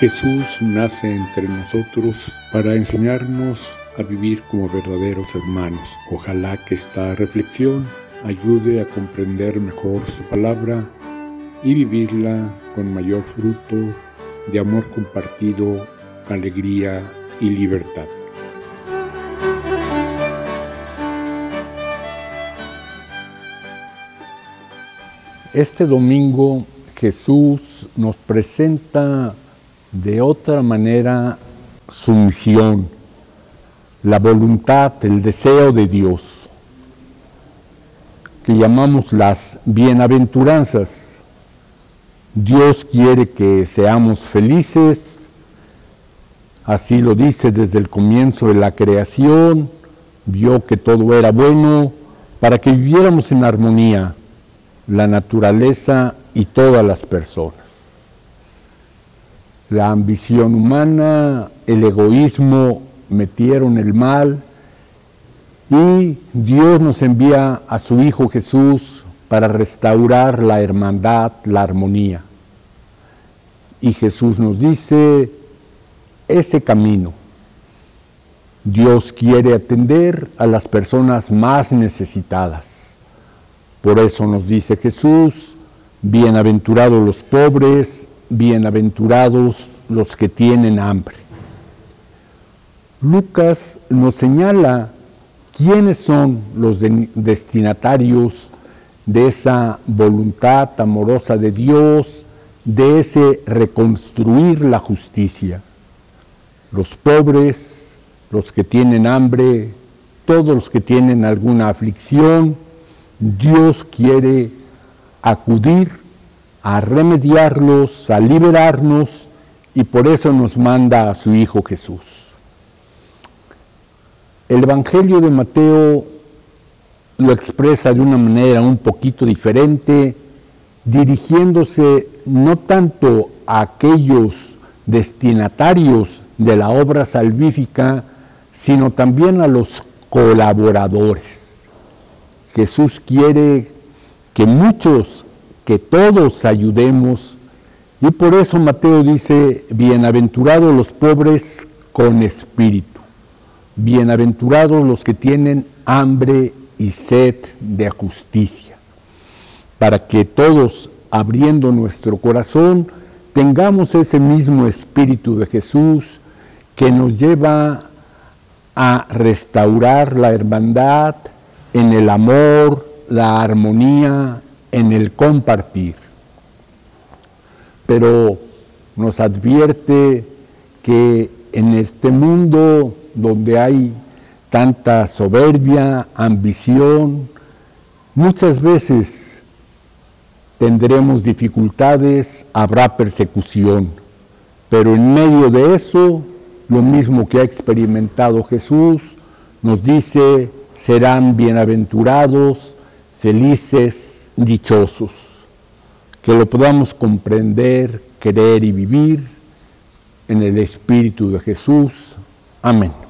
Jesús nace entre nosotros para enseñarnos a vivir como verdaderos hermanos. Ojalá que esta reflexión ayude a comprender mejor su palabra y vivirla con mayor fruto de amor compartido, alegría y libertad. Este domingo Jesús nos presenta de otra manera su misión, la voluntad, el deseo de Dios, que llamamos las bienaventuranzas. Dios quiere que seamos felices, así lo dice desde el comienzo de la creación, vio que todo era bueno para que viviéramos en armonía, la naturaleza y todas las personas la ambición humana, el egoísmo metieron el mal y Dios nos envía a su Hijo Jesús para restaurar la hermandad, la armonía. Y Jesús nos dice, ese camino, Dios quiere atender a las personas más necesitadas. Por eso nos dice Jesús, bienaventurados los pobres, bienaventurados los que tienen hambre. Lucas nos señala quiénes son los destinatarios de esa voluntad amorosa de Dios, de ese reconstruir la justicia. Los pobres, los que tienen hambre, todos los que tienen alguna aflicción, Dios quiere acudir a remediarlos, a liberarnos, y por eso nos manda a su Hijo Jesús. El Evangelio de Mateo lo expresa de una manera un poquito diferente, dirigiéndose no tanto a aquellos destinatarios de la obra salvífica, sino también a los colaboradores. Jesús quiere que muchos que todos ayudemos. Y por eso Mateo dice, bienaventurados los pobres con espíritu, bienaventurados los que tienen hambre y sed de justicia, para que todos, abriendo nuestro corazón, tengamos ese mismo espíritu de Jesús que nos lleva a restaurar la hermandad en el amor, la armonía, en el compartir. Pero nos advierte que en este mundo donde hay tanta soberbia, ambición, muchas veces tendremos dificultades, habrá persecución, pero en medio de eso, lo mismo que ha experimentado Jesús, nos dice, serán bienaventurados, felices, dichosos, que lo podamos comprender, creer y vivir en el Espíritu de Jesús. Amén.